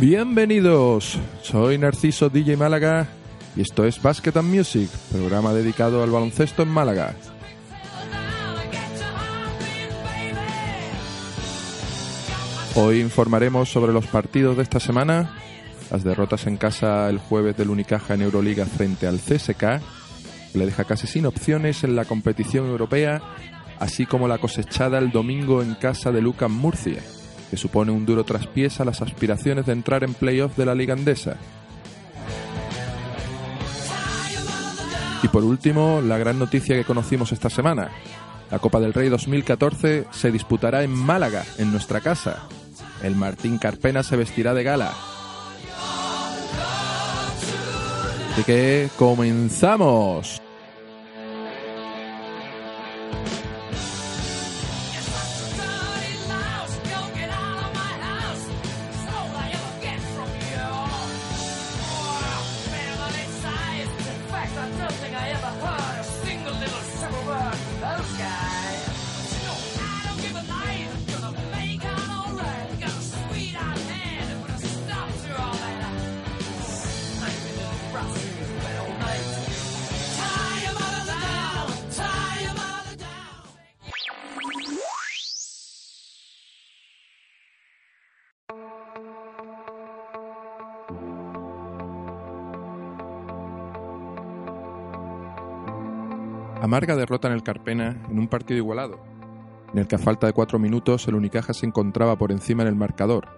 Bienvenidos, soy Narciso DJ Málaga y esto es Basket and Music, programa dedicado al baloncesto en Málaga. Hoy informaremos sobre los partidos de esta semana, las derrotas en casa el jueves del Unicaja en Euroliga frente al CSK, le deja casi sin opciones en la competición europea, así como la cosechada el domingo en casa de Lucas Murcia, que supone un duro traspiés a las aspiraciones de entrar en playoff de la Liga Andesa. Y por último, la gran noticia que conocimos esta semana. La Copa del Rey 2014 se disputará en Málaga, en nuestra casa, el Martín Carpena se vestirá de gala. Así que comenzamos. Amarga derrota en el Carpena en un partido igualado, en el que a falta de cuatro minutos el Unicaja se encontraba por encima en el marcador.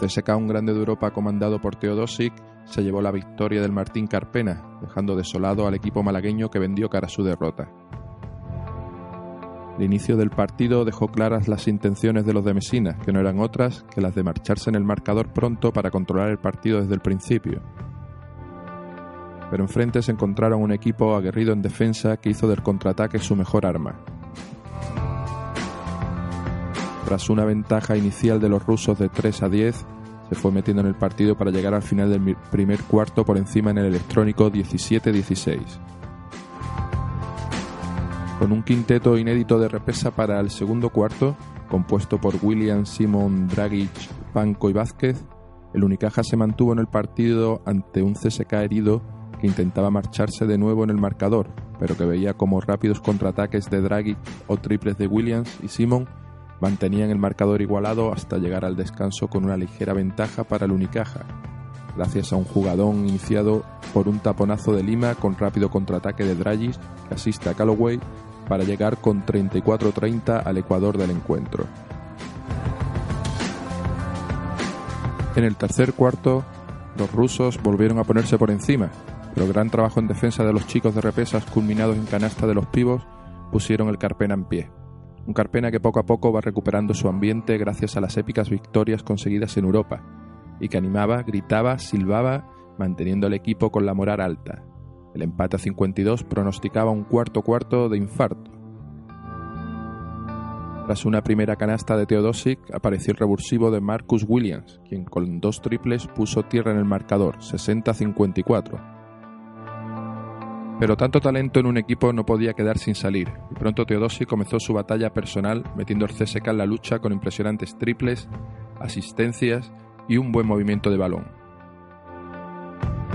CSK, un grande de Europa comandado por Teodosic, se llevó la victoria del Martín Carpena, dejando desolado al equipo malagueño que vendió cara a su derrota. El inicio del partido dejó claras las intenciones de los de Mesina, que no eran otras que las de marcharse en el marcador pronto para controlar el partido desde el principio, pero enfrente se encontraron un equipo aguerrido en defensa que hizo del contraataque su mejor arma. Tras una ventaja inicial de los rusos de 3 a 10, se fue metiendo en el partido para llegar al final del primer cuarto por encima en el electrónico 17-16. Con un quinteto inédito de repesa para el segundo cuarto, compuesto por William, Simon, Dragic, Panko y Vázquez, el Unicaja se mantuvo en el partido ante un CSK herido que intentaba marcharse de nuevo en el marcador, pero que veía como rápidos contraataques de Draghi o triples de Williams y Simon mantenían el marcador igualado hasta llegar al descanso con una ligera ventaja para el Unicaja, gracias a un jugadón iniciado por un taponazo de Lima con rápido contraataque de Draghi que asiste a Calloway para llegar con 34-30 al ecuador del encuentro. En el tercer cuarto, los rusos volvieron a ponerse por encima, pero gran trabajo en defensa de los chicos de repesas culminados en canasta de los pibos pusieron el Carpena en pie. Un Carpena que poco a poco va recuperando su ambiente gracias a las épicas victorias conseguidas en Europa, y que animaba, gritaba, silbaba, manteniendo al equipo con la moral alta. El empate a 52 pronosticaba un cuarto cuarto de infarto. Tras una primera canasta de Teodosic, apareció el revulsivo de Marcus Williams, quien con dos triples puso tierra en el marcador, 60-54 pero tanto talento en un equipo no podía quedar sin salir, y pronto Teodosi comenzó su batalla personal metiendo el CSK en la lucha con impresionantes triples, asistencias y un buen movimiento de balón.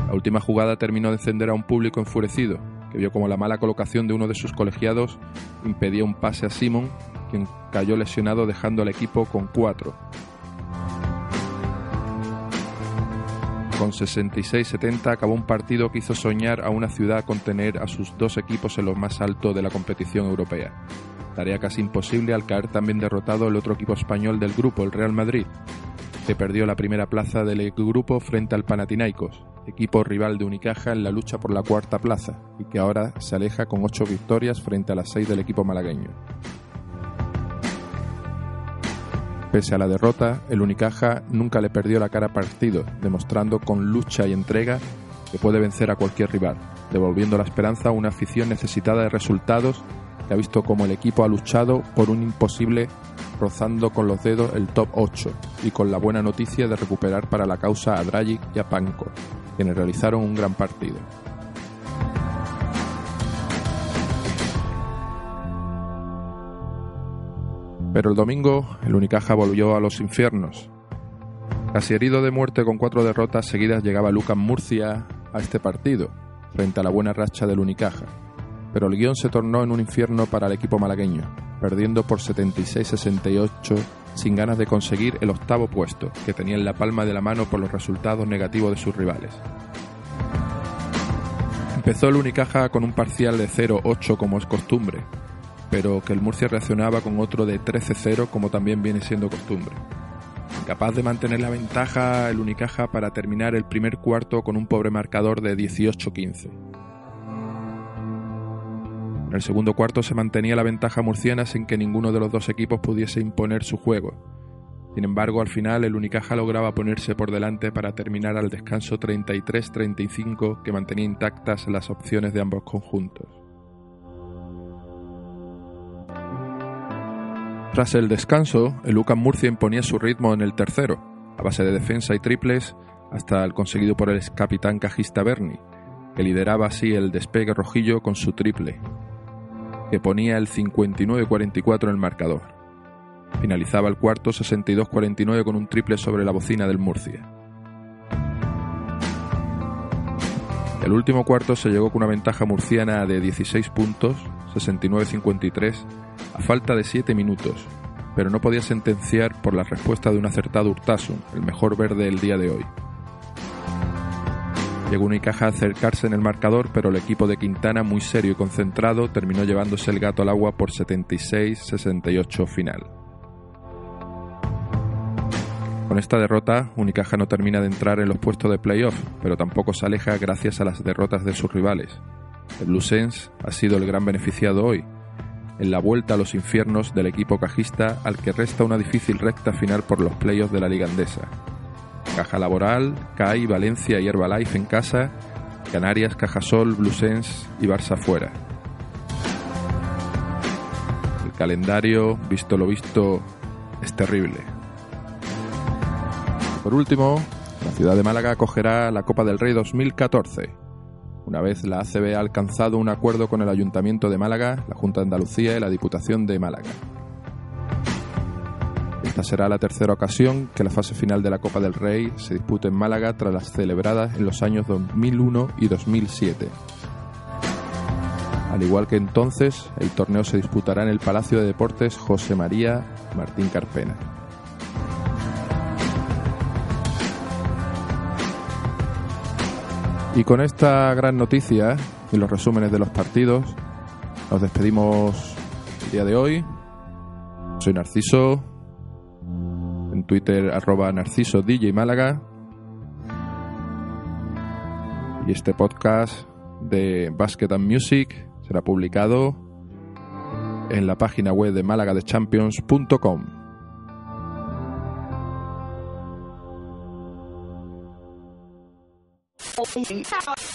La última jugada terminó de encender a un público enfurecido, que vio como la mala colocación de uno de sus colegiados impedía un pase a Simon, quien cayó lesionado dejando al equipo con cuatro, Con 66-70 acabó un partido que hizo soñar a una ciudad con tener a sus dos equipos en lo más alto de la competición europea. tarea casi imposible al caer también derrotado el otro equipo español del grupo, el Real Madrid, que perdió la primera plaza del grupo frente al Panathinaikos, equipo rival de Unicaja en la lucha por la cuarta plaza, y que ahora se aleja con ocho victorias frente a las seis del equipo malagueño. Pese a la derrota, el Unicaja nunca le perdió la cara a partido, demostrando con lucha y entrega que puede vencer a cualquier rival, devolviendo la esperanza a una afición necesitada de resultados que ha visto como el equipo ha luchado por un imposible rozando con los dedos el top 8 y con la buena noticia de recuperar para la causa a Dragic y a Panko, quienes realizaron un gran partido. Pero el domingo el Unicaja volvió a los infiernos. Casi herido de muerte con cuatro derrotas seguidas llegaba Lucas Murcia a este partido, frente a la buena racha del Unicaja. Pero el guion se tornó en un infierno para el equipo malagueño, perdiendo por 76-68 sin ganas de conseguir el octavo puesto, que tenía en la palma de la mano por los resultados negativos de sus rivales. Empezó el Unicaja con un parcial de 0-8 como es costumbre, pero que el Murcia reaccionaba con otro de 13-0 como también viene siendo costumbre. Incapaz de mantener la ventaja el Unicaja para terminar el primer cuarto con un pobre marcador de 18-15. En el segundo cuarto se mantenía la ventaja murciana sin que ninguno de los dos equipos pudiese imponer su juego. Sin embargo, al final el Unicaja lograba ponerse por delante para terminar al descanso 33-35 que mantenía intactas las opciones de ambos conjuntos. Tras el descanso, el Lucas Murcia imponía su ritmo en el tercero, a base de defensa y triples, hasta el conseguido por el capitán cajista Berni, que lideraba así el despegue rojillo con su triple, que ponía el 59-44 en el marcador. Finalizaba el cuarto 62-49 con un triple sobre la bocina del Murcia. El último cuarto se llegó con una ventaja murciana de 16 puntos, 69-53, a falta de 7 minutos, pero no podía sentenciar por la respuesta de un acertado Urtasun, el mejor verde del día de hoy. Llegó Unicaja a acercarse en el marcador, pero el equipo de Quintana, muy serio y concentrado, terminó llevándose el gato al agua por 76-68 final. Con esta derrota, Unicaja no termina de entrar en los puestos de playoff, pero tampoco se aleja gracias a las derrotas de sus rivales. El Lucens ha sido el gran beneficiado hoy, en la vuelta a los infiernos del equipo cajista al que resta una difícil recta final por los playoffs de la Liga Andesa. Caja Laboral, CAI, Valencia y Herbalife en casa, Canarias, Cajasol, Blusens y Barça fuera. El calendario, visto lo visto, es terrible. Por último, la ciudad de Málaga acogerá la Copa del Rey 2014. Una vez la ACB ha alcanzado un acuerdo con el Ayuntamiento de Málaga, la Junta de Andalucía y la Diputación de Málaga. Esta será la tercera ocasión que la fase final de la Copa del Rey se dispute en Málaga tras las celebradas en los años 2001 y 2007. Al igual que entonces, el torneo se disputará en el Palacio de Deportes José María Martín Carpena. Y con esta gran noticia y los resúmenes de los partidos, nos despedimos el día de hoy. Soy Narciso, en Twitter arroba Narciso DJ Málaga. Y este podcast de Basket and Music será publicado en la página web de málagadechampions.com. Thank you.